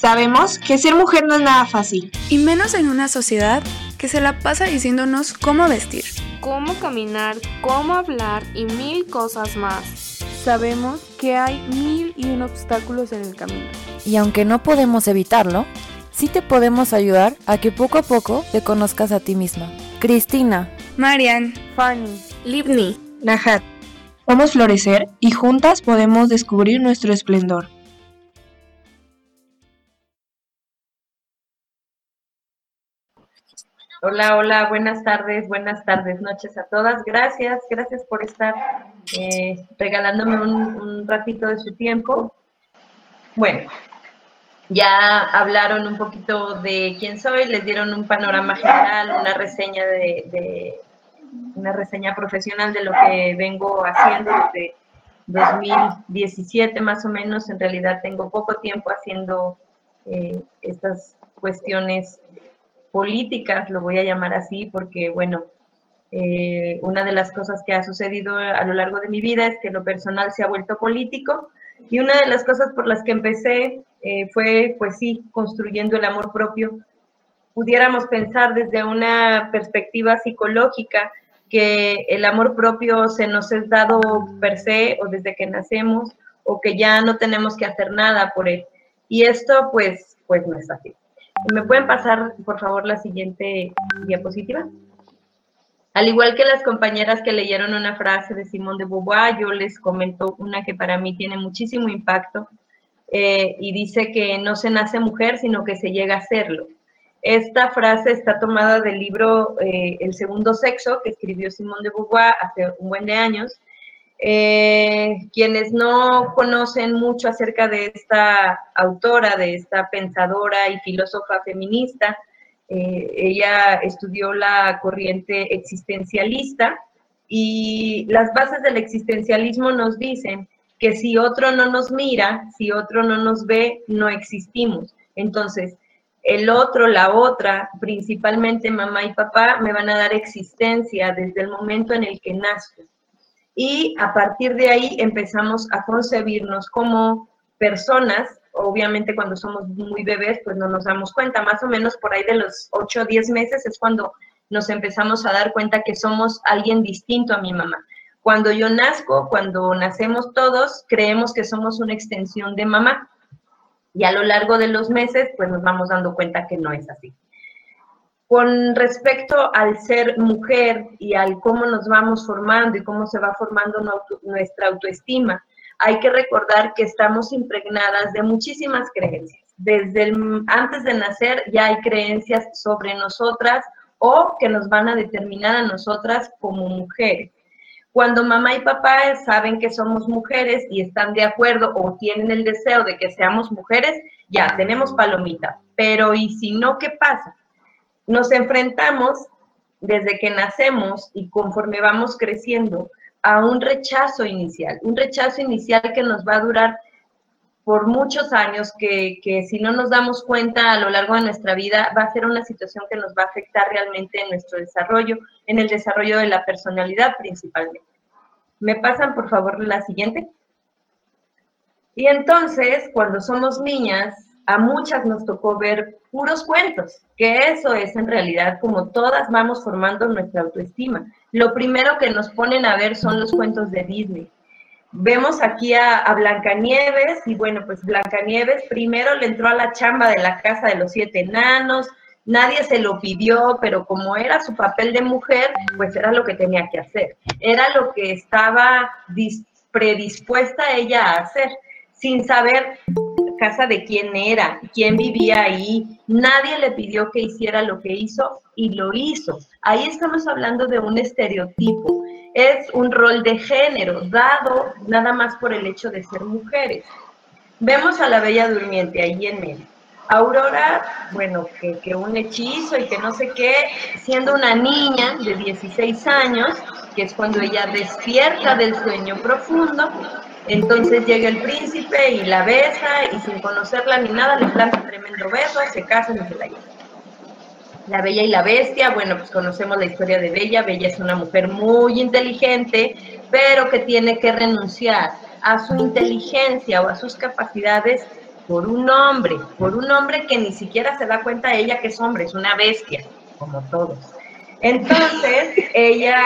Sabemos que ser mujer no es nada fácil. Y menos en una sociedad que se la pasa diciéndonos cómo vestir, cómo caminar, cómo hablar y mil cosas más. Sabemos que hay mil y un obstáculos en el camino. Y aunque no podemos evitarlo, sí te podemos ayudar a que poco a poco te conozcas a ti misma. Cristina, Marian, Fanny, Livni, Najat. Vamos a florecer y juntas podemos descubrir nuestro esplendor. Hola, hola, buenas tardes, buenas tardes, noches a todas. Gracias, gracias por estar eh, regalándome un, ratito de su tiempo. Bueno, ya hablaron un poquito de quién soy, les dieron un panorama general, una reseña de, una reseña profesional de lo que vengo haciendo desde 2017 más o menos. En realidad tengo poco tiempo haciendo eh, estas cuestiones políticas, lo voy a llamar así, porque bueno, eh, una de las cosas que ha sucedido a lo largo de mi vida es que lo personal se ha vuelto político y una de las cosas por las que empecé eh, fue, pues sí, construyendo el amor propio. Pudiéramos pensar desde una perspectiva psicológica que el amor propio se nos es dado per se o desde que nacemos o que ya no tenemos que hacer nada por él. Y esto pues, pues no es así. ¿Me pueden pasar, por favor, la siguiente diapositiva? Al igual que las compañeras que leyeron una frase de Simón de Beauvoir, yo les comento una que para mí tiene muchísimo impacto eh, y dice que no se nace mujer, sino que se llega a serlo. Esta frase está tomada del libro eh, El segundo sexo, que escribió Simón de Beauvoir hace un buen de años, eh, quienes no conocen mucho acerca de esta autora, de esta pensadora y filósofa feminista, eh, ella estudió la corriente existencialista y las bases del existencialismo nos dicen que si otro no nos mira, si otro no nos ve, no existimos. Entonces, el otro, la otra, principalmente mamá y papá, me van a dar existencia desde el momento en el que nazco y a partir de ahí empezamos a concebirnos como personas. Obviamente cuando somos muy bebés pues no nos damos cuenta, más o menos por ahí de los 8 o 10 meses es cuando nos empezamos a dar cuenta que somos alguien distinto a mi mamá. Cuando yo nazco, cuando nacemos todos, creemos que somos una extensión de mamá. Y a lo largo de los meses, pues nos vamos dando cuenta que no es así. Con respecto al ser mujer y al cómo nos vamos formando y cómo se va formando nuestra autoestima, hay que recordar que estamos impregnadas de muchísimas creencias. Desde antes de nacer ya hay creencias sobre nosotras o que nos van a determinar a nosotras como mujeres. Cuando mamá y papá saben que somos mujeres y están de acuerdo o tienen el deseo de que seamos mujeres, ya tenemos palomita. Pero ¿y si no, qué pasa? Nos enfrentamos desde que nacemos y conforme vamos creciendo a un rechazo inicial, un rechazo inicial que nos va a durar por muchos años, que, si no nos damos cuenta a lo largo de nuestra vida, va a ser una situación que nos va a afectar realmente en nuestro desarrollo, en el desarrollo de la personalidad principalmente. ¿Me pasan, por favor, la siguiente? Y entonces, cuando somos niñas, a muchas nos tocó ver puros cuentos, que eso es en realidad como todas vamos formando nuestra autoestima. Lo primero que nos ponen a ver son los cuentos de Disney. Vemos aquí a, a Blancanieves y bueno, pues Blancanieves primero le entró a la chamba de la casa de los siete enanos, nadie se lo pidió, pero como era su papel de mujer, pues era lo que tenía que hacer, era lo que estaba predispuesta ella a hacer, sin saber casa de quién era, quién vivía ahí. Nadie le pidió que hiciera lo que hizo y lo hizo. Ahí estamos hablando de un estereotipo. Es un rol de género dado nada más por el hecho de ser mujeres. Vemos a la Bella Durmiente ahí en medio. Aurora, bueno, que, que, un hechizo y que no sé qué, siendo una niña de 16 años, que es cuando ella despierta del sueño profundo, entonces llega el príncipe y la besa y sin conocerla ni nada le planta tremendo beso, se casan y se la llevan. La Bella y la Bestia, bueno, pues conocemos la historia de Bella. Bella es una mujer muy inteligente, pero que tiene que renunciar a su inteligencia o a sus capacidades por un hombre, por un hombre que ni siquiera se da cuenta ella que es hombre, es una bestia, como todos. Entonces, ella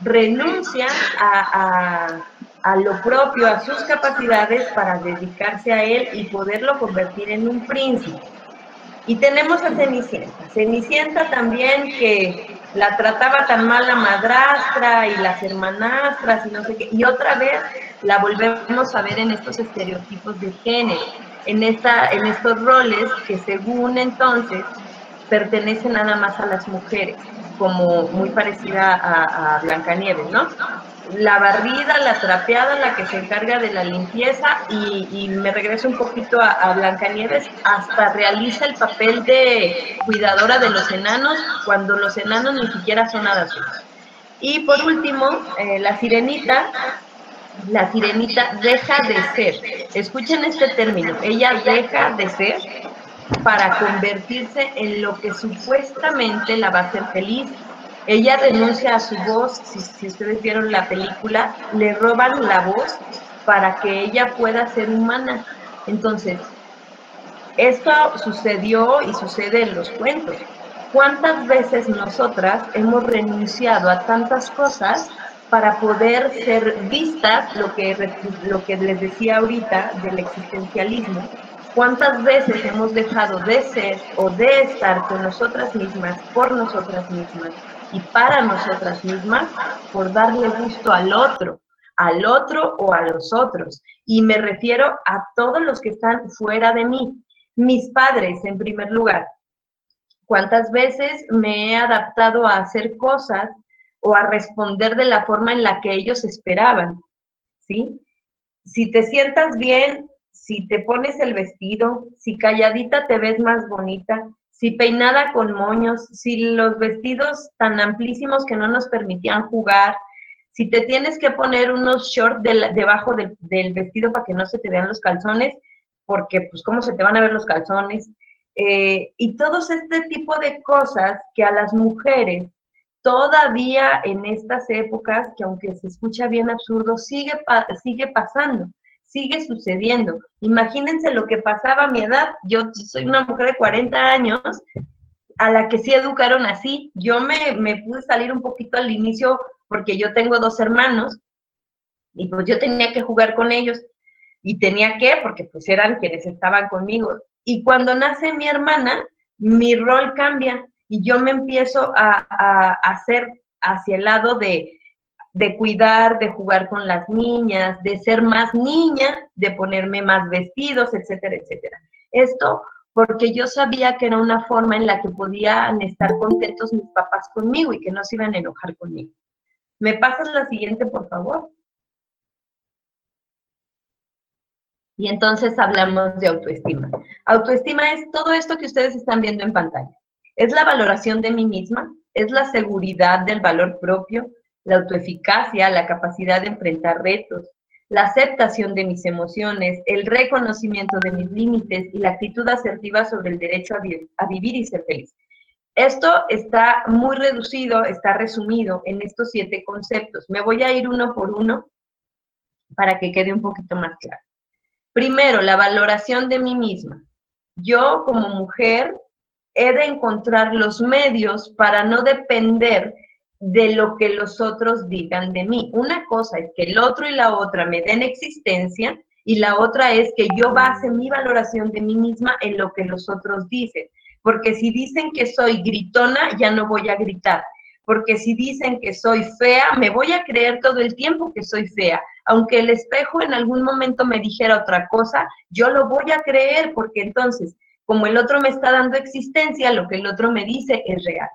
renuncia a, lo propio, a sus capacidades para dedicarse a él y poderlo convertir en un príncipe. Y tenemos a Cenicienta. Cenicienta también que la trataba tan mal la madrastra y las hermanastras y no sé qué. Y otra vez la volvemos a ver en estos estereotipos de género, en, esta, en estos roles que según entonces pertenecen nada más a las mujeres como muy parecida a, Blancanieves, ¿no? La barrida, la trapeada, la que se encarga de la limpieza y, me regreso un poquito a, Blancanieves, hasta realiza el papel de cuidadora de los enanos cuando los enanos ni siquiera son suyos. Y por último, eh, la sirenita, la sirenita deja de ser. Escuchen este término, ella deja de ser para convertirse en lo que supuestamente la va a hacer feliz. Ella renuncia a su voz, si, ustedes vieron la película, le roban la voz para que ella pueda ser humana. Entonces, esto sucedió y sucede en los cuentos. ¿Cuántas veces nosotras hemos renunciado a tantas cosas para poder ser vistas, lo que, lo que les decía ahorita del existencialismo, ¿Cuántas veces hemos dejado de ser o de estar con nosotras mismas, por nosotras mismas y para nosotras mismas, por darle gusto al otro, al otro o a los otros? Y me refiero a todos los que están fuera de mí. Mis padres, en primer lugar. ¿Cuántas veces me he adaptado a hacer cosas o a responder de la forma en la que ellos esperaban? ¿Sí? Si te sientas bien, si te pones el vestido, si calladita te ves más bonita, si peinada con moños, si los vestidos tan amplísimos que no nos permitían jugar, si te tienes que poner unos shorts debajo del, vestido para que no se te vean los calzones, porque pues cómo se te van a ver los calzones, eh, y todos este tipo de cosas que a las mujeres todavía en estas épocas, que aunque se escucha bien absurdo, sigue, sigue pasando sigue sucediendo. Imagínense lo que pasaba a mi edad. Yo soy una mujer de 40 años a la que sí educaron así. Yo me, me pude salir un poquito al inicio porque yo tengo dos hermanos y pues yo tenía que jugar con ellos y tenía que, porque pues eran quienes estaban conmigo. Y cuando nace mi hermana, mi rol cambia y yo me empiezo a, a hacer hacia el lado de, de cuidar, de jugar con las niñas, de ser más niña, de ponerme más vestidos, etcétera, etcétera. Esto porque yo sabía que era una forma en la que podían estar contentos mis papás conmigo y que no se iban a enojar conmigo. ¿Me pasas la siguiente, por favor? Y entonces hablamos de autoestima. Autoestima es todo esto que ustedes están viendo en pantalla. Es la valoración de mí misma, es la seguridad del valor propio, la autoeficacia, la capacidad de enfrentar retos, la aceptación de mis emociones, el reconocimiento de mis límites y la actitud asertiva sobre el derecho a, vivir y ser feliz. Esto está muy reducido, está resumido en estos siete conceptos. Me voy a ir uno por uno para que quede un poquito más claro. Primero, la valoración de mí misma. Yo como mujer he de encontrar los medios para no depender de lo que los otros digan de mí. Una cosa es que el otro y la otra me den existencia y la otra es que yo base mi valoración de mí misma en lo que los otros dicen. Porque si dicen que soy gritona, ya no voy a gritar. Porque si dicen que soy fea, me voy a creer todo el tiempo que soy fea. Aunque el espejo en algún momento me dijera otra cosa, yo lo voy a creer porque entonces, como el otro me está dando existencia, lo que el otro me dice es real.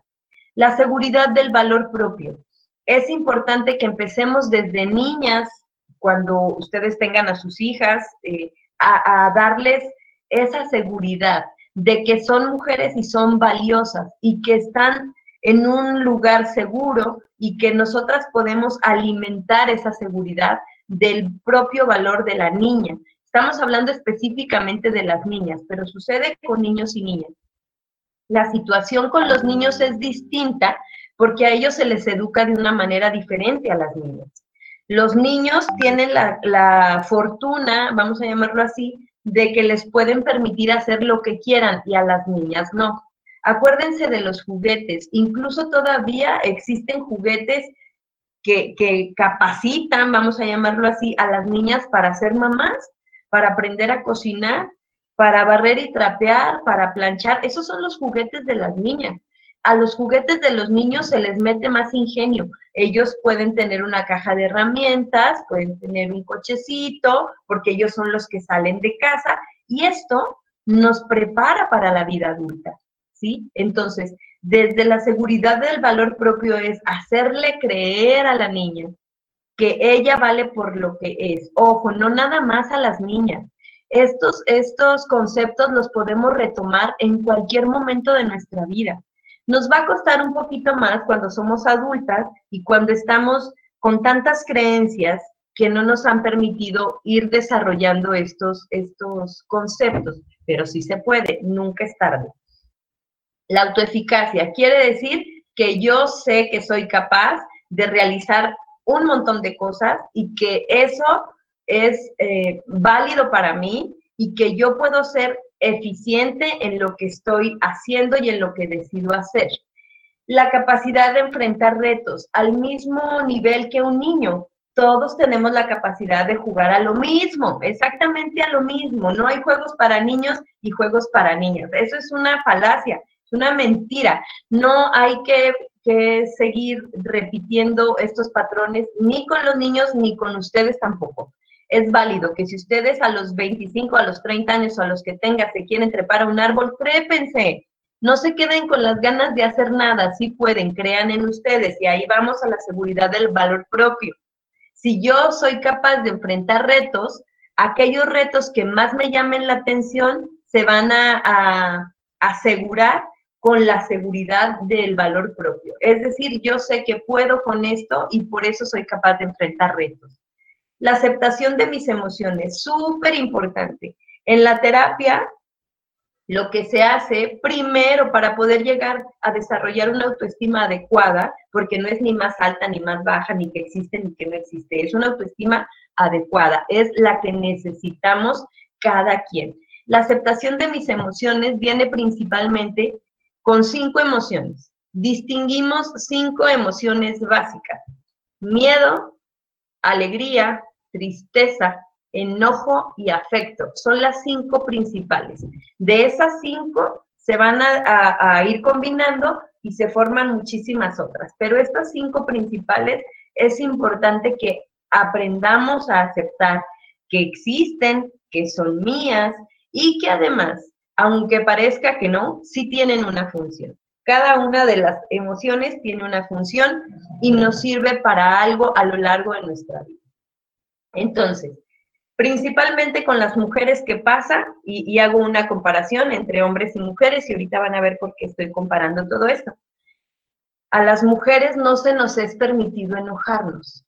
La seguridad del valor propio. Es importante que empecemos desde niñas, cuando ustedes tengan a sus hijas, eh, a, darles esa seguridad de que son mujeres y son valiosas y que están en un lugar seguro y que nosotras podemos alimentar esa seguridad del propio valor de la niña. Estamos hablando específicamente de las niñas, pero sucede con niños y niñas la situación con los niños es distinta porque a ellos se les educa de una manera diferente a las niñas. Los niños tienen la, fortuna, vamos a llamarlo así, de que les pueden permitir hacer lo que quieran y a las niñas no. Acuérdense de los juguetes, incluso todavía existen juguetes que, que, capacitan, vamos a llamarlo así, a las niñas para ser mamás, para aprender a cocinar, para barrer y trapear, para planchar. Esos son los juguetes de las niñas. A los juguetes de los niños se les mete más ingenio. Ellos pueden tener una caja de herramientas, pueden tener un cochecito, porque ellos son los que salen de casa y esto nos prepara para la vida adulta, ¿sí? Entonces, desde la seguridad del valor propio es hacerle creer a la niña que ella vale por lo que es. Ojo, no nada más a las niñas. Estos, estos conceptos los podemos retomar en cualquier momento de nuestra vida. Nos va a costar un poquito más cuando somos adultas y cuando estamos con tantas creencias que no nos han permitido ir desarrollando estos, estos conceptos, pero sí se puede, nunca es tarde. La autoeficacia quiere decir que yo sé que soy capaz de realizar un montón de cosas y que eso es eh, válido para mí y que yo puedo ser eficiente en lo que estoy haciendo y en lo que decido hacer. La capacidad de enfrentar retos al mismo nivel que un niño. Todos tenemos la capacidad de jugar a lo mismo, exactamente a lo mismo. No hay juegos para niños y juegos para niñas. Eso es una falacia, es una mentira. No hay que, que seguir repitiendo estos patrones ni con los niños ni con ustedes tampoco es válido que si ustedes a los 25, a los 30 años o a los que tengan se quieren trepar a un árbol, trépense. No se queden con las ganas de hacer nada, si pueden, crean en ustedes y ahí vamos a la seguridad del valor propio. Si yo soy capaz de enfrentar retos, aquellos retos que más me llamen la atención se van a asegurar con la seguridad del valor propio. Es decir, yo sé que puedo con esto y por eso soy capaz de enfrentar retos. La aceptación de mis emociones, súper importante. En la terapia, lo que se hace primero para poder llegar a desarrollar una autoestima adecuada, porque no es ni más alta ni más baja, ni que existe ni que no existe, es una autoestima adecuada, es la que necesitamos cada quien. La aceptación de mis emociones viene principalmente con cinco emociones. Distinguimos cinco emociones básicas. Miedo, alegría, tristeza, enojo y afecto. Son las cinco principales. De esas cinco se van a, ir combinando y se forman muchísimas otras. Pero estas cinco principales es importante que aprendamos a aceptar que existen, que son mías y que además, aunque parezca que no, sí tienen una función. Cada una de las emociones tiene una función y nos sirve para algo a lo largo de nuestra vida. Entonces, principalmente con las mujeres que pasa, y, hago una comparación entre hombres y mujeres, y ahorita van a ver por qué estoy comparando todo esto. A las mujeres no se nos es permitido enojarnos.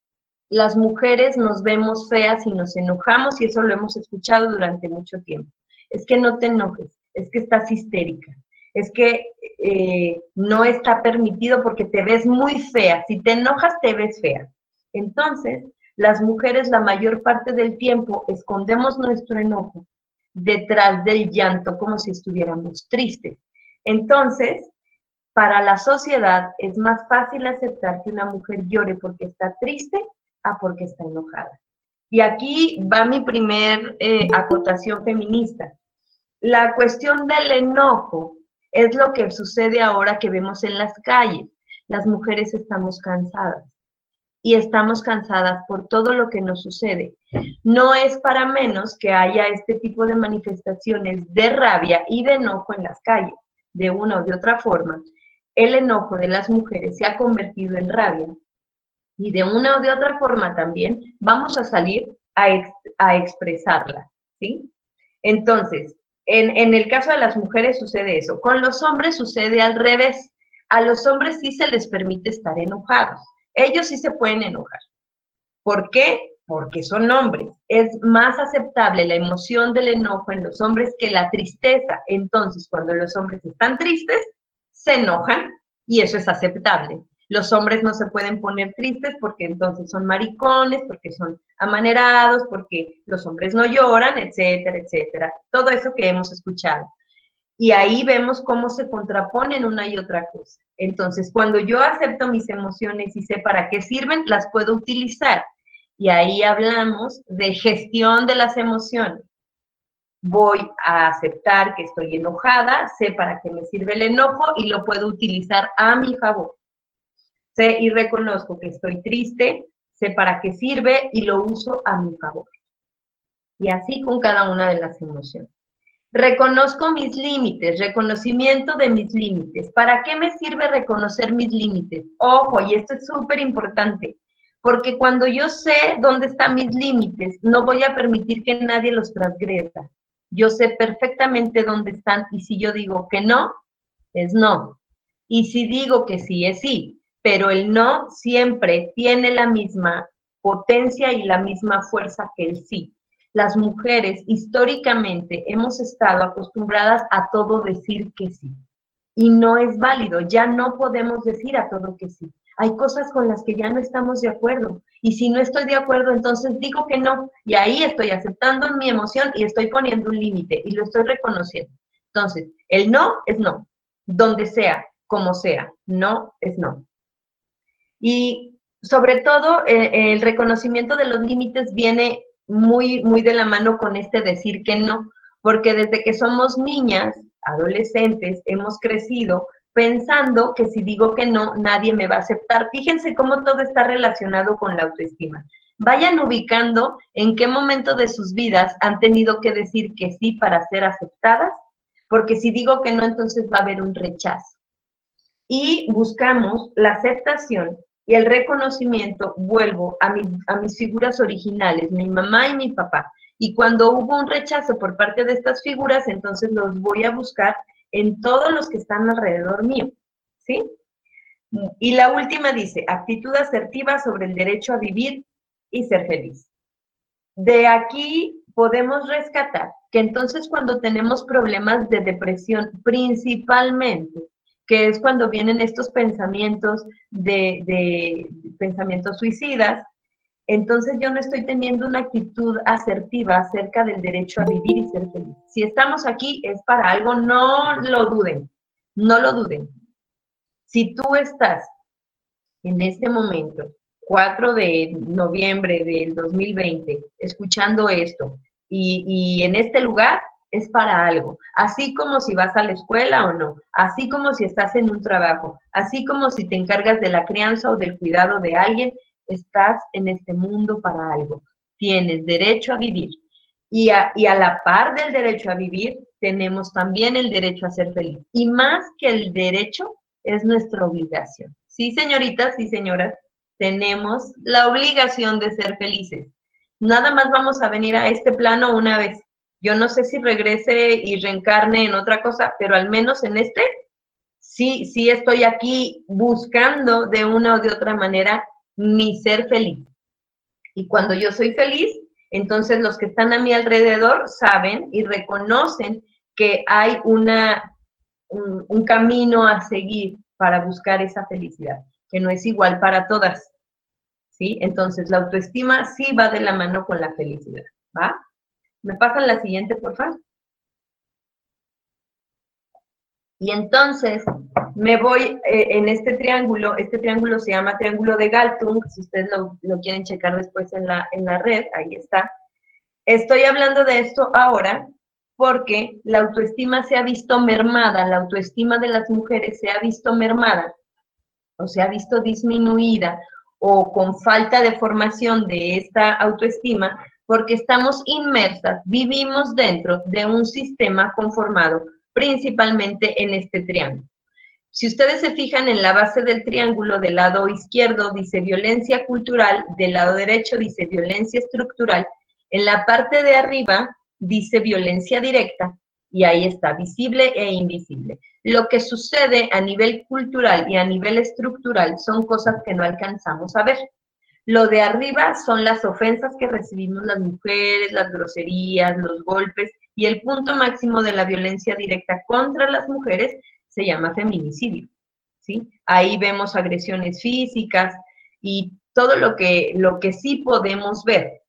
Las mujeres nos vemos feas y nos enojamos, y eso lo hemos escuchado durante mucho tiempo. Es que no te enojes, es que estás histérica, es que eh, no está permitido porque te ves muy fea. Si te enojas, te ves fea. Entonces, las mujeres la mayor parte del tiempo escondemos nuestro enojo detrás del llanto como si estuviéramos tristes. Entonces, para la sociedad es más fácil aceptar que una mujer llore porque está triste a porque está enojada. Y aquí va mi primer eh, acotación feminista. La cuestión del enojo es lo que sucede ahora que vemos en las calles. Las mujeres estamos cansadas y estamos cansadas por todo lo que nos sucede. No es para menos que haya este tipo de manifestaciones de rabia y de enojo en las calles, de una o de otra forma. El enojo de las mujeres se ha convertido en rabia y de una o de otra forma también vamos a salir a, expresarla, ¿sí? Entonces, en, en el caso de las mujeres sucede eso. Con los hombres sucede al revés. A los hombres sí se les permite estar enojados ellos sí se pueden enojar. ¿Por qué? Porque son hombres. Es más aceptable la emoción del enojo en los hombres que la tristeza. Entonces, cuando los hombres están tristes, se enojan y eso es aceptable. Los hombres no se pueden poner tristes porque entonces son maricones, porque son amanerados, porque los hombres no lloran, etcétera, etcétera. Todo eso que hemos escuchado. Y ahí vemos cómo se contraponen una y otra cosa. Entonces, cuando yo acepto mis emociones y sé para qué sirven, las puedo utilizar. Y ahí hablamos de gestión de las emociones. Voy a aceptar que estoy enojada, sé para qué me sirve el enojo y lo puedo utilizar a mi favor. Sé y reconozco que estoy triste, sé para qué sirve y lo uso a mi favor. Y así con cada una de las emociones. Reconozco mis límites, reconocimiento de mis límites. ¿Para qué me sirve reconocer mis límites? Ojo, y esto es súper importante, porque cuando yo sé dónde están mis límites, no voy a permitir que nadie los transgreda. Yo sé perfectamente dónde están y si yo digo que no, es no. Y si digo que sí, es sí. Pero el no siempre tiene la misma potencia y la misma fuerza que el sí las mujeres históricamente hemos estado acostumbradas a todo decir que sí. Y no es válido, ya no podemos decir a todo que sí. Hay cosas con las que ya no estamos de acuerdo. Y si no estoy de acuerdo, entonces digo que no. Y ahí estoy aceptando mi emoción y estoy poniendo un límite y lo estoy reconociendo. Entonces, el no es no, donde sea, como sea, no es no. Y sobre todo, eh, el reconocimiento de los límites viene muy, muy de la mano con este decir que no, porque desde que somos niñas, adolescentes, hemos crecido pensando que si digo que no, nadie me va a aceptar. Fíjense cómo todo está relacionado con la autoestima. Vayan ubicando en qué momento de sus vidas han tenido que decir que sí para ser aceptadas, porque si digo que no, entonces va a haber un rechazo. Y buscamos la aceptación y el reconocimiento, vuelvo a, a mis figuras originales, mi mamá y mi papá. Y cuando hubo un rechazo por parte de estas figuras, entonces los voy a buscar en todos los que están alrededor mío. ¿Sí? Y la última dice, actitud asertiva sobre el derecho a vivir y ser feliz. De aquí podemos rescatar que entonces cuando tenemos problemas de depresión, principalmente que es cuando vienen estos pensamientos de, pensamientos suicidas, entonces yo no estoy teniendo una actitud asertiva acerca del derecho a vivir y ser feliz. Si estamos aquí es para algo, no lo duden, no lo duden. Si tú estás en este momento, 4 de noviembre del 2020, escuchando esto y, y en este lugar, es para algo, así como si vas a la escuela o no, así como si estás en un trabajo, así como si te encargas de la crianza o del cuidado de alguien, estás en este mundo para algo. Tienes derecho a vivir. Y a, y a la par del derecho a vivir, tenemos también el derecho a ser feliz. Y más que el derecho, es nuestra obligación. Sí, señoritas y señoras, tenemos la obligación de ser felices. Nada más vamos a venir a este plano una vez yo no sé si regrese y reencarne en otra cosa, pero al menos en este, sí, sí estoy aquí buscando de una o de otra manera mi ser feliz. Y cuando yo soy feliz, entonces los que están a mi alrededor saben y reconocen que hay una, un, camino a seguir para buscar esa felicidad, que no es igual para todas. ¿Sí? Entonces, la autoestima sí va de la mano con la felicidad, ¿va? ¿Me pasan la siguiente, por favor? Y entonces me voy eh, en este triángulo, este triángulo se llama triángulo de Galtung, si ustedes lo, lo, quieren checar después en la, en la red, ahí está. Estoy hablando de esto ahora porque la autoestima se ha visto mermada, la autoestima de las mujeres se ha visto mermada o se ha visto disminuida o con falta de formación de esta autoestima porque estamos inmersas, vivimos dentro de un sistema conformado principalmente en este triángulo. Si ustedes se fijan en la base del triángulo, del lado izquierdo dice violencia cultural, del lado derecho dice violencia estructural, en la parte de arriba dice violencia directa y ahí está, visible e invisible. Lo que sucede a nivel cultural y a nivel estructural son cosas que no alcanzamos a ver. Lo de arriba son las ofensas que recibimos las mujeres, las groserías, los golpes y el punto máximo de la violencia directa contra las mujeres se llama feminicidio. ¿sí? Ahí vemos agresiones físicas y todo lo que, lo que sí podemos ver.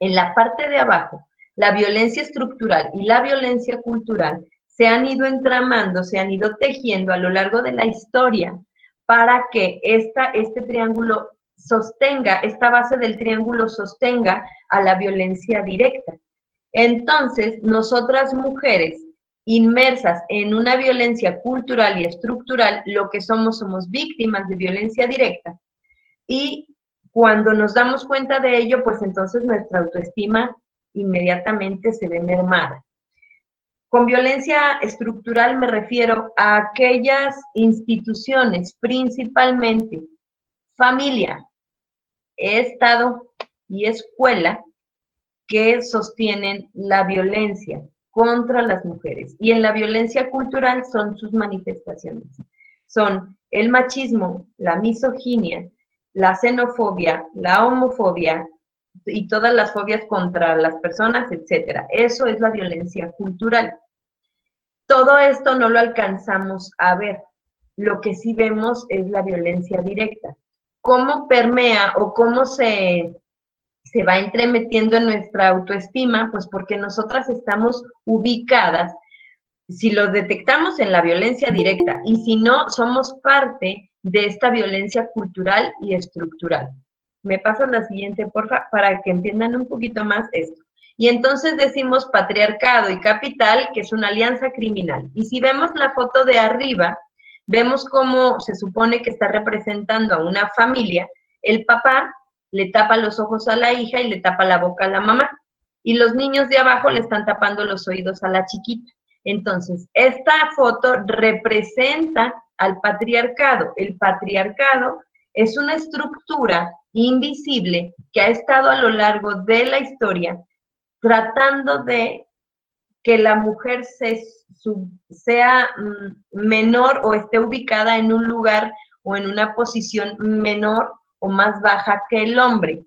En la parte de abajo, la violencia estructural y la violencia cultural se han ido entramando, se han ido tejiendo a lo largo de la historia para que esta, este triángulo sostenga, esta base del triángulo sostenga a la violencia directa. Entonces, nosotras mujeres inmersas en una violencia cultural y estructural, lo que somos somos víctimas de violencia directa. Y cuando nos damos cuenta de ello, pues entonces nuestra autoestima inmediatamente se ve mermada. Con violencia estructural me refiero a aquellas instituciones, principalmente familia, Estado y escuela, que sostienen la violencia contra las mujeres. Y en la violencia cultural son sus manifestaciones. Son el machismo, la misoginia, la xenofobia, la homofobia y todas las fobias contra las personas, etcétera. Eso es la violencia cultural. Todo esto no lo alcanzamos a ver. Lo que sí vemos es la violencia directa. ¿Cómo permea o cómo se, se va entremetiendo en nuestra autoestima? Pues porque nosotras estamos ubicadas, si lo detectamos en la violencia directa y si no, somos parte de esta violencia cultural y estructural. Me paso la siguiente, porfa, para que entiendan un poquito más esto. Y entonces decimos patriarcado y capital, que es una alianza criminal. Y si vemos la foto de arriba, vemos cómo se supone que está representando a una familia. El papá le tapa los ojos a la hija y le tapa la boca a la mamá. Y los niños de abajo le están tapando los oídos a la chiquita. Entonces, esta foto representa al patriarcado. El patriarcado es una estructura invisible que ha estado a lo largo de la historia tratando de que la mujer sea mm, menor o esté ubicada en un lugar o en una posición menor o más baja que el hombre.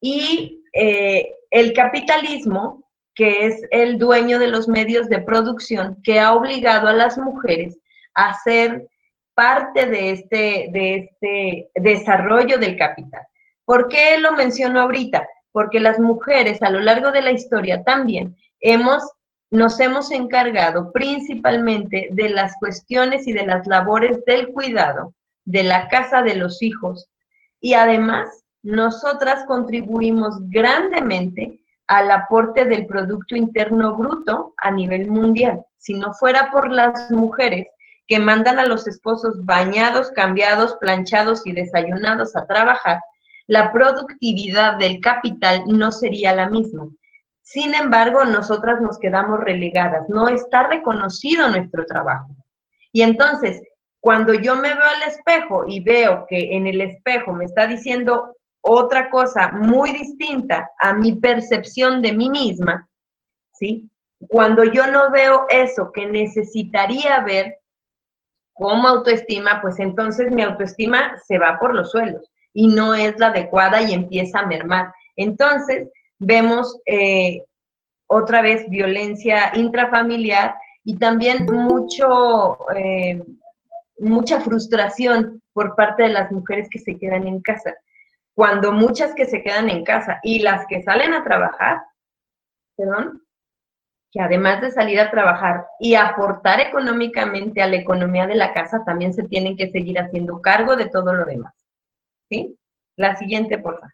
Y eh, el capitalismo, que es el dueño de los medios de producción, que ha obligado a las mujeres a ser parte de este, de este desarrollo del capital. ¿Por qué lo menciono ahorita? porque las mujeres a lo largo de la historia también hemos, nos hemos encargado principalmente de las cuestiones y de las labores del cuidado, de la casa de los hijos. Y además, nosotras contribuimos grandemente al aporte del Producto Interno Bruto a nivel mundial. Si no fuera por las mujeres que mandan a los esposos bañados, cambiados, planchados y desayunados a trabajar, la productividad del capital no sería la misma. Sin embargo, nosotras nos quedamos relegadas, no está reconocido nuestro trabajo. Y entonces, cuando yo me veo al espejo y veo que en el espejo me está diciendo otra cosa muy distinta a mi percepción de mí misma, ¿sí? Cuando yo no veo eso que necesitaría ver como autoestima, pues entonces mi autoestima se va por los suelos y no es la adecuada y empieza a mermar. Entonces, vemos eh, otra vez violencia intrafamiliar y también mucho, eh, mucha frustración por parte de las mujeres que se quedan en casa. Cuando muchas que se quedan en casa y las que salen a trabajar, perdón, que además de salir a trabajar y aportar económicamente a la economía de la casa, también se tienen que seguir haciendo cargo de todo lo demás. ¿sí? La siguiente, por favor.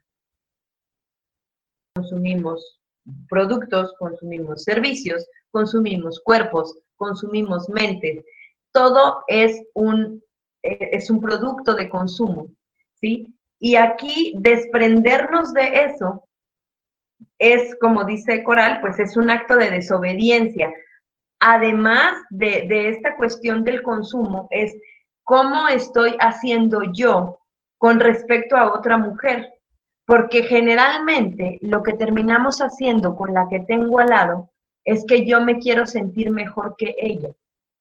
Consumimos productos, consumimos servicios, consumimos cuerpos, consumimos mentes. Todo es un, eh, es un producto de consumo, ¿sí? Y aquí desprendernos de eso es, como dice Coral, pues es un acto de desobediencia. Además de, de esta cuestión del consumo, es cómo estoy haciendo yo con respecto a otra mujer, porque generalmente lo que terminamos haciendo con la que tengo al lado es que yo me quiero sentir mejor que ella,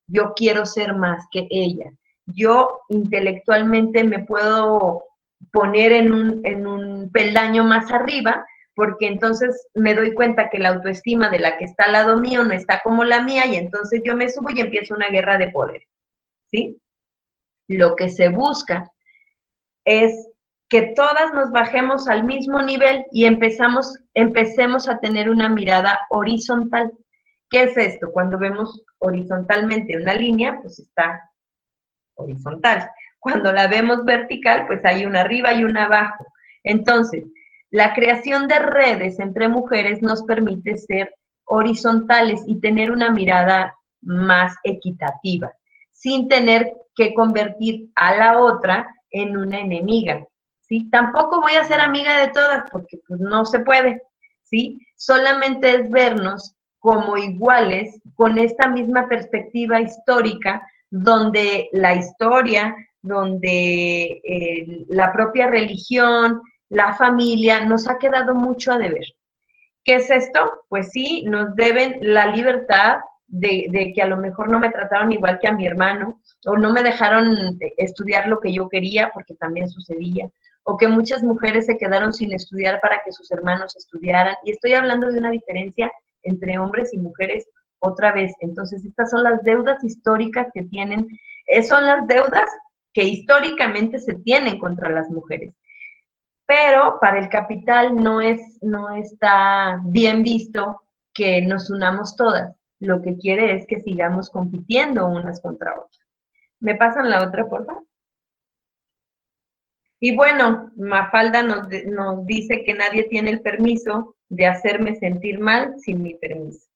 yo quiero ser más que ella, yo intelectualmente me puedo poner en un, en un peldaño más arriba, porque entonces me doy cuenta que la autoestima de la que está al lado mío no está como la mía y entonces yo me subo y empiezo una guerra de poder, ¿sí? lo que se busca es que todas nos bajemos al mismo nivel y empezamos, empecemos a tener una mirada horizontal. ¿Qué es esto? Cuando vemos horizontalmente una línea, pues está horizontal. Cuando la vemos vertical, pues hay una arriba y una abajo. Entonces, la creación de redes entre mujeres nos permite ser horizontales y tener una mirada más equitativa, sin tener que convertir a la otra en una enemiga. ¿Sí? Tampoco voy a ser amiga de todas porque pues, no se puede, ¿sí? Solamente es vernos como iguales con esta misma perspectiva histórica donde la historia, donde eh, la propia religión, la familia nos ha quedado mucho a deber. ¿Qué es esto? Pues sí, nos deben la libertad de, que a lo mejor no me trataron igual que a mi hermano, o no me dejaron estudiar lo que yo quería, porque también sucedía, o que muchas mujeres se quedaron sin estudiar para que sus hermanos estudiaran. Y estoy hablando de una diferencia entre hombres y mujeres otra vez. Entonces, estas son las deudas históricas que tienen, eh, son las deudas que históricamente se tienen contra las mujeres pero para el capital no, es, no está bien visto que nos unamos todas. Lo que quiere es que sigamos compitiendo unas contra otras. ¿Me pasan la otra, por favor? Y bueno, Mafalda nos, dice que nadie tiene el permiso de hacerme sentir mal sin mi permiso.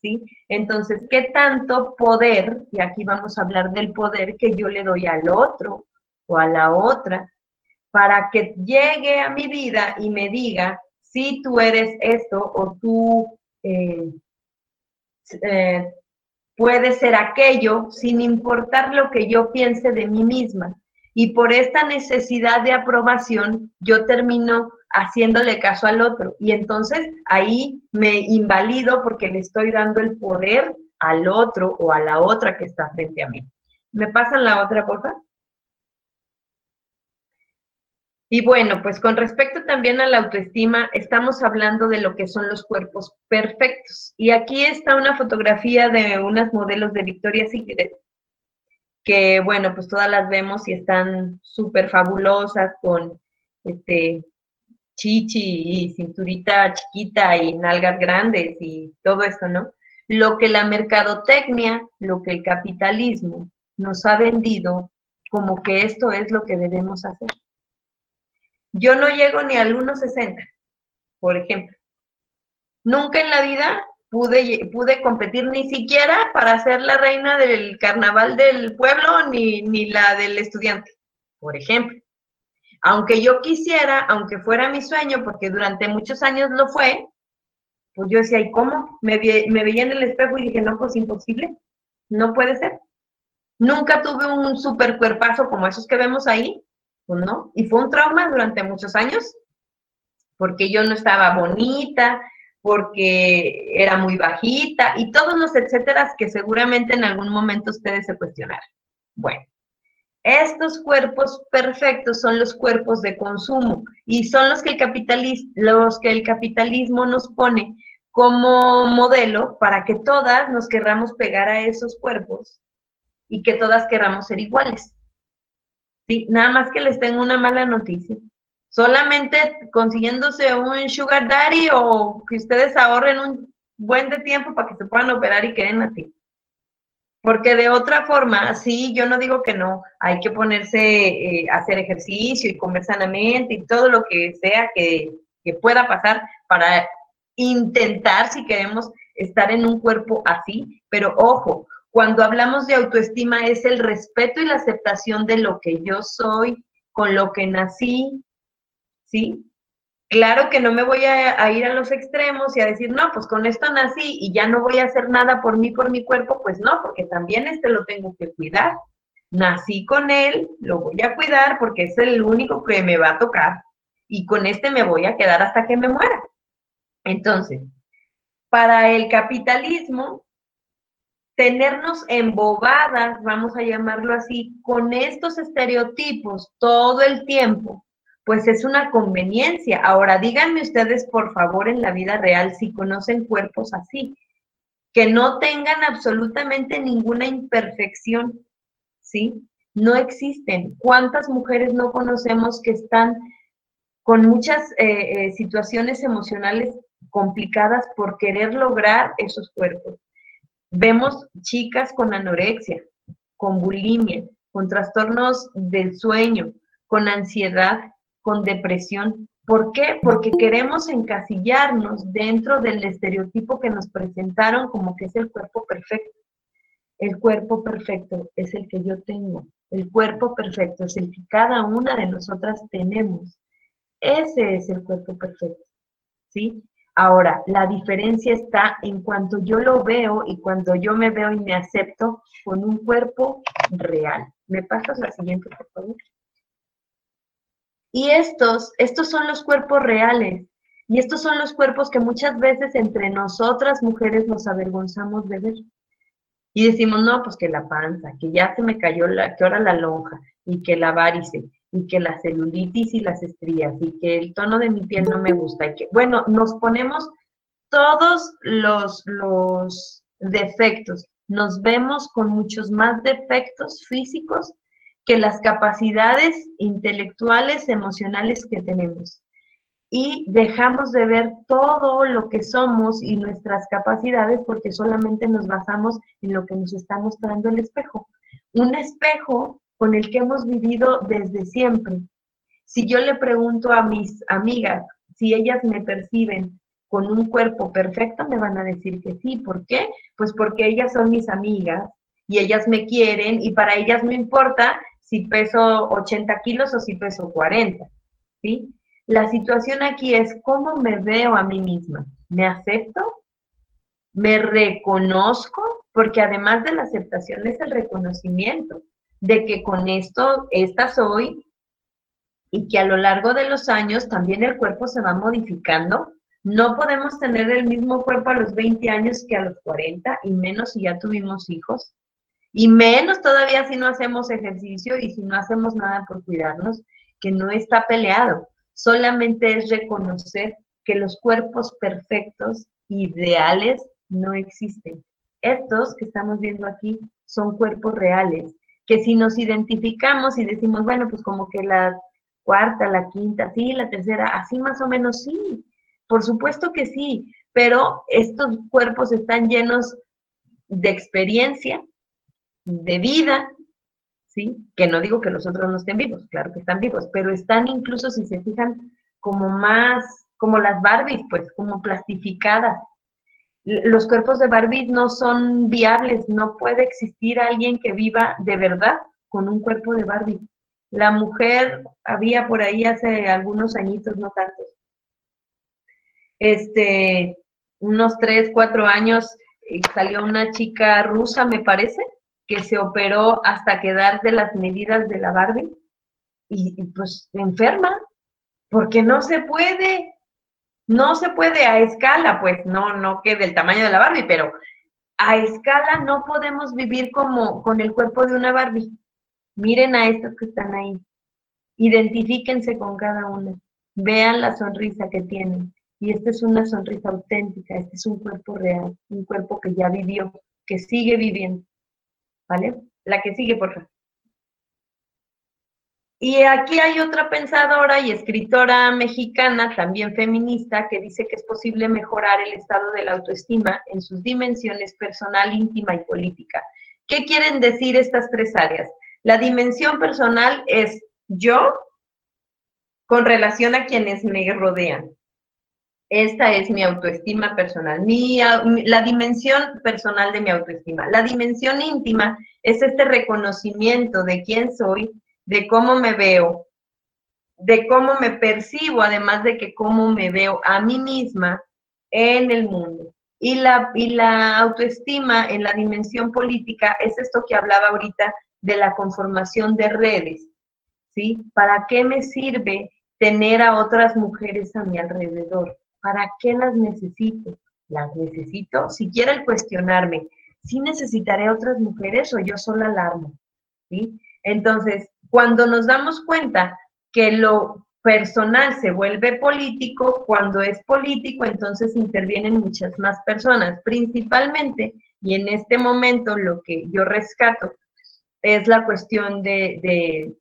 ¿Sí? Entonces, ¿qué tanto poder, y aquí vamos a hablar del poder que yo le doy al otro o a la otra, para que llegue a mi vida y me diga si tú eres esto o tú eh, eh, puedes ser aquello sin importar lo que yo piense de mí misma. Y por esta necesidad de aprobación, yo termino haciéndole caso al otro. Y entonces ahí me invalido porque le estoy dando el poder al otro o a la otra que está frente a mí. ¿Me pasan la otra, cosa? Y bueno, pues con respecto también a la autoestima, estamos hablando de lo que son los cuerpos perfectos. Y aquí está una fotografía de unas modelos de Victoria's Secret, que bueno, pues todas las vemos y están súper fabulosas con este chichi y cinturita chiquita y nalgas grandes y todo esto, ¿no? Lo que la mercadotecnia, lo que el capitalismo nos ha vendido como que esto es lo que debemos hacer. Yo no llego ni al 1.60, por ejemplo. Nunca en la vida pude, pude competir ni siquiera para ser la reina del carnaval del pueblo ni, ni la del estudiante, por ejemplo. Aunque yo quisiera, aunque fuera mi sueño, porque durante muchos años lo fue, pues yo decía, ¿y cómo? Me, me veía en el espejo y dije, no, pues imposible, no puede ser. Nunca tuve un super cuerpazo como esos que vemos ahí, pues, no. Y fue un trauma durante muchos años, porque yo no estaba bonita, porque era muy bajita y todos los etcétera que seguramente en algún momento ustedes se cuestionaron. Bueno, estos cuerpos perfectos son los cuerpos de consumo y son los que el, los que el capitalismo nos pone como modelo para que todas nos querramos pegar a esos cuerpos y que todas queramos ser iguales. Sí, nada más que les tengo una mala noticia. Solamente consiguiéndose un sugar daddy o que ustedes ahorren un buen de tiempo para que se puedan operar y queden así. Porque de otra forma, sí, yo no digo que no, hay que ponerse eh, a hacer ejercicio y comer sanamente y todo lo que sea que, que pueda pasar para intentar si queremos estar en un cuerpo así, pero ojo, cuando hablamos de autoestima es el respeto y la aceptación de lo que yo soy, con lo que nací, ¿sí? Claro que no me voy a, ir a los extremos y a decir, no, pues con esto nací y ya no voy a hacer nada por mí, por mi cuerpo, pues no, porque también este lo tengo que cuidar. Nací con él, lo voy a cuidar porque es el único que me va a tocar y con este me voy a quedar hasta que me muera. Entonces, para el capitalismo, tenernos embobadas, vamos a llamarlo así, con estos estereotipos todo el tiempo, pues es una conveniencia. Ahora, díganme ustedes, por favor, en la vida real, si conocen cuerpos así, que no tengan absolutamente ninguna imperfección, ¿sí? no existen. ¿Cuántas mujeres no conocemos que están con muchas eh, eh, situaciones emocionales complicadas por querer lograr esos cuerpos? Vemos chicas con anorexia, con bulimia, con trastornos del sueño, con ansiedad, con depresión. ¿Por qué? Porque queremos encasillarnos dentro del estereotipo que nos presentaron como que es el cuerpo perfecto. El cuerpo perfecto es el que yo tengo. El cuerpo perfecto es el que cada una de nosotras tenemos. Ese es el cuerpo perfecto. ¿Sí? Ahora, la diferencia está en cuanto yo lo veo y cuando yo me veo y me acepto con un cuerpo real. ¿Me pasas la siguiente, por favor? Y estos, estos son los cuerpos reales. Y estos son los cuerpos que muchas veces entre nosotras mujeres nos avergonzamos de ver. Y decimos, no, pues que la panza, que ya se me cayó la, que ahora la lonja, y que la varice, y que la celulitis y las estrías, y que el tono de mi piel no me gusta, y que, bueno, nos ponemos todos los, los defectos, nos vemos con muchos más defectos físicos que las capacidades intelectuales, emocionales que tenemos y dejamos de ver todo lo que somos y nuestras capacidades porque solamente nos basamos en lo que nos está mostrando el espejo. Un espejo con el que hemos vivido desde siempre. Si yo le pregunto a mis amigas si ellas me perciben con un cuerpo perfecto, me van a decir que sí. ¿Por qué? Pues porque ellas son mis amigas y ellas me quieren y para ellas no importa si peso 80 kilos o si peso 40. ¿Sí? La situación aquí es cómo me veo a mí misma. ¿Me acepto? ¿Me reconozco? Porque además de la aceptación es el reconocimiento de que con esto, esta soy y que a lo largo de los años también el cuerpo se va modificando. No podemos tener el mismo cuerpo a los 20 años que a los 40 y menos si ya tuvimos hijos. Y menos todavía si no hacemos ejercicio y si no hacemos nada por cuidarnos, que no está peleado solamente es reconocer que los cuerpos perfectos, ideales, no existen. Estos que estamos viendo aquí son cuerpos reales, que si nos identificamos y decimos, bueno, pues como que la cuarta, la quinta, sí, la tercera, así más o menos sí, por supuesto que sí, pero estos cuerpos están llenos de experiencia, de vida, ¿sí? Que no digo que los otros no estén vivos, claro que están vivos, pero están incluso, si se fijan, como más, como las Barbies, pues, como plastificadas. Los cuerpos de Barbie no son viables, no puede existir alguien que viva de verdad con un cuerpo de Barbie. La mujer había por ahí hace algunos añitos, no tantos, este, unos tres, cuatro años, eh, salió una chica rusa, me parece, que se operó hasta quedar de las medidas de la Barbie y, pues enferma, porque no se puede, no se puede a escala, pues no, no que del tamaño de la Barbie, pero a escala no podemos vivir como con el cuerpo de una Barbie. Miren a estos que están ahí, identifíquense con cada una, vean la sonrisa que tienen. Y esta es una sonrisa auténtica, este es un cuerpo real, un cuerpo que ya vivió, que sigue viviendo. ¿Vale? La que sigue, por favor. Y aquí hay otra pensadora y escritora mexicana, también feminista, que dice que es posible mejorar el estado de la autoestima en sus dimensiones personal, íntima y política. ¿Qué quieren decir estas tres áreas? La dimensión personal es yo con relación a quienes me rodean. Esta es mi autoestima personal, mi, la dimensión personal de mi autoestima. La dimensión íntima es este reconocimiento de quién soy, de cómo me veo, de cómo me percibo, además de que cómo me veo a mí misma en el mundo. Y la, y la autoestima en la dimensión política es esto que hablaba ahorita de la conformación de redes, ¿sí? ¿Para qué me sirve tener a otras mujeres a mi alrededor? ¿Para qué las necesito? ¿Las necesito? Si quiere el cuestionarme, ¿sí necesitaré otras mujeres o yo sola alarmo? ¿Sí? Entonces, cuando nos damos cuenta que lo personal se vuelve político, cuando es político, entonces intervienen muchas más personas, principalmente, y en este momento lo que yo rescato es la cuestión de,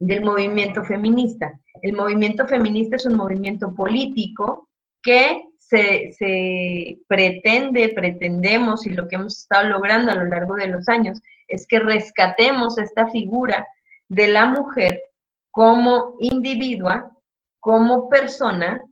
del movimiento feminista. El movimiento feminista es un movimiento político que se, se, pretende, pretendemos, y lo que hemos estado logrando a lo largo de los años, es que rescatemos esta figura de la mujer como individua, como persona,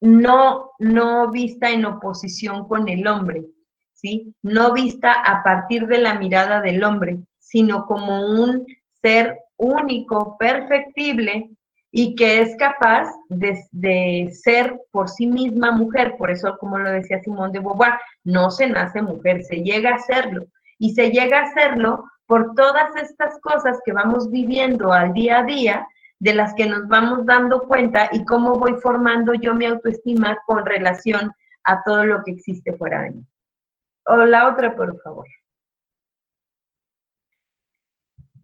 no, no vista en oposición con el hombre, ¿sí? No vista a partir de la mirada del hombre, sino como un ser único, perfectible y que es capaz de, ser por sí misma mujer. Por eso, como lo decía Simón de Beauvoir, no se nace mujer, se llega a serlo. Y se llega a hacerlo por todas estas cosas que vamos viviendo al día a día de las que nos vamos dando cuenta y cómo voy formando yo mi autoestima con relación a todo lo que existe fuera de mí. O la otra, por favor.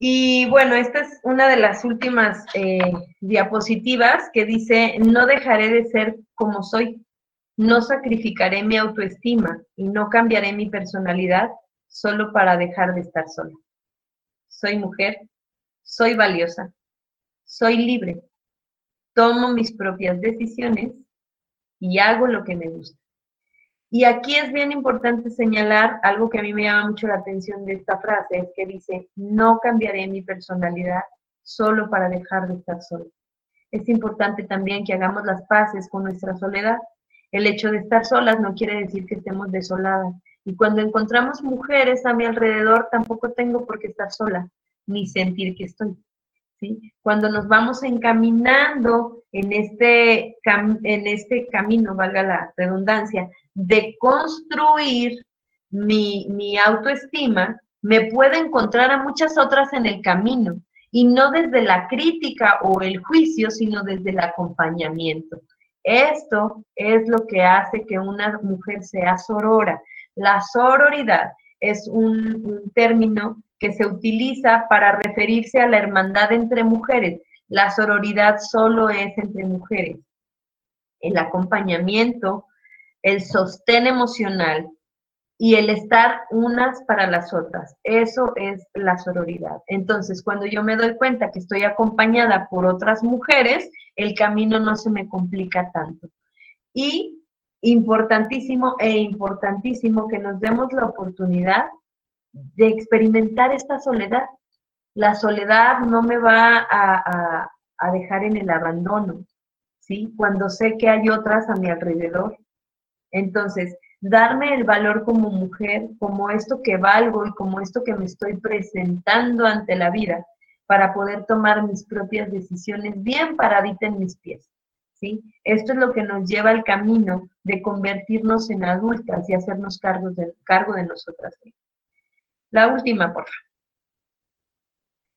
Y bueno, esta es una de las últimas eh, diapositivas que dice, no dejaré de ser como soy, no sacrificaré mi autoestima y no cambiaré mi personalidad solo para dejar de estar sola. Soy mujer, soy valiosa, soy libre, tomo mis propias decisiones y hago lo que me gusta. Y aquí es bien importante señalar algo que a mí me llama mucho la atención de esta frase, es que dice, no cambiaré mi personalidad solo para dejar de estar sola. Es importante también que hagamos las paces con nuestra soledad. El hecho de estar solas no quiere decir que estemos desoladas. Y cuando encontramos mujeres a mi alrededor, tampoco tengo por qué estar sola, ni sentir que estoy. Cuando nos vamos encaminando en este, en este camino, valga la redundancia, de construir mi, mi autoestima, me puedo encontrar a muchas otras en el camino y no desde la crítica o el juicio, sino desde el acompañamiento. Esto es lo que hace que una mujer sea sorora. La sororidad es un, un término que se utiliza para referirse a la hermandad entre mujeres. La sororidad solo es entre mujeres. El acompañamiento, el sostén emocional y el estar unas para las otras. Eso es la sororidad. Entonces, cuando yo me doy cuenta que estoy acompañada por otras mujeres, el camino no se me complica tanto. Y importantísimo e importantísimo que nos demos la oportunidad de experimentar esta soledad. La soledad no me va a, dejar en el abandono, ¿sí? Cuando sé que hay otras a mi alrededor. Entonces, darme el valor como mujer, como esto que valgo y como esto que me estoy presentando ante la vida para poder tomar mis propias decisiones bien paradita en mis pies. ¿sí? Esto es lo que nos lleva al camino de convertirnos en adultas y hacernos cargo de, cargo de nosotras. La última, por favor.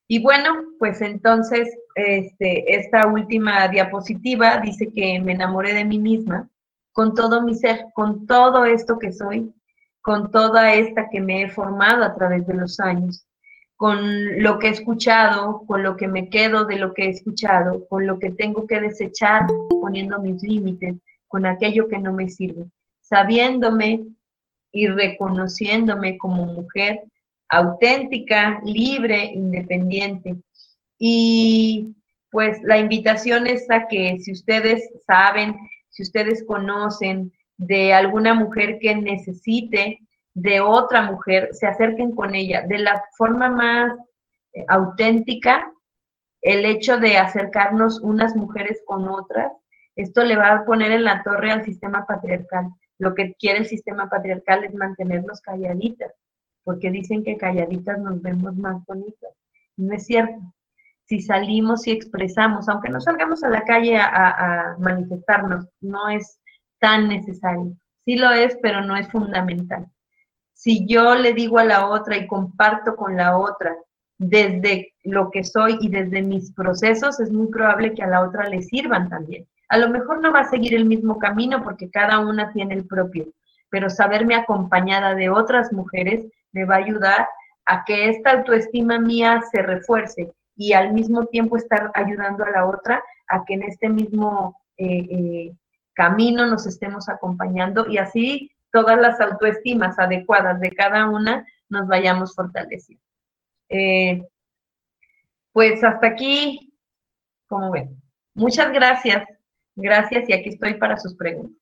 Y bueno, pues entonces, este, esta última diapositiva dice que me enamoré de mí misma con todo mi ser, con todo esto que soy, con toda esta que me he formado a través de los años, con lo que he escuchado, con lo que me quedo de lo que he escuchado, con lo que tengo que desechar, poniendo mis límites, con aquello que no me sirve, sabiéndome y reconociéndome como mujer auténtica, libre, independiente. Y pues la invitación es a que si ustedes saben, si ustedes conocen de alguna mujer que necesite de otra mujer, se acerquen con ella de la forma más eh, auténtica. El hecho de acercarnos unas mujeres con otras, esto le va a poner en la torre al sistema patriarcal. Lo que quiere el sistema patriarcal es mantenernos calladitas porque dicen que calladitas nos vemos más bonitas. No es cierto. Si salimos y expresamos, aunque no salgamos a la calle a, manifestarnos, no es tan necesario. Sí lo es, pero no es fundamental. Si yo le digo a la otra y comparto con la otra desde lo que soy y desde mis procesos, es muy probable que a la otra le sirvan también. A lo mejor no va a seguir el mismo camino porque cada una tiene el propio, pero saberme acompañada de otras mujeres me va a ayudar a que esta autoestima mía se refuerce y al mismo tiempo estar ayudando a la otra a que en este mismo eh, eh, camino nos estemos acompañando y así todas las autoestimas adecuadas de cada una nos vayamos fortaleciendo. Eh, pues hasta aquí, como ven. Muchas gracias. Gracias y aquí estoy para sus preguntas.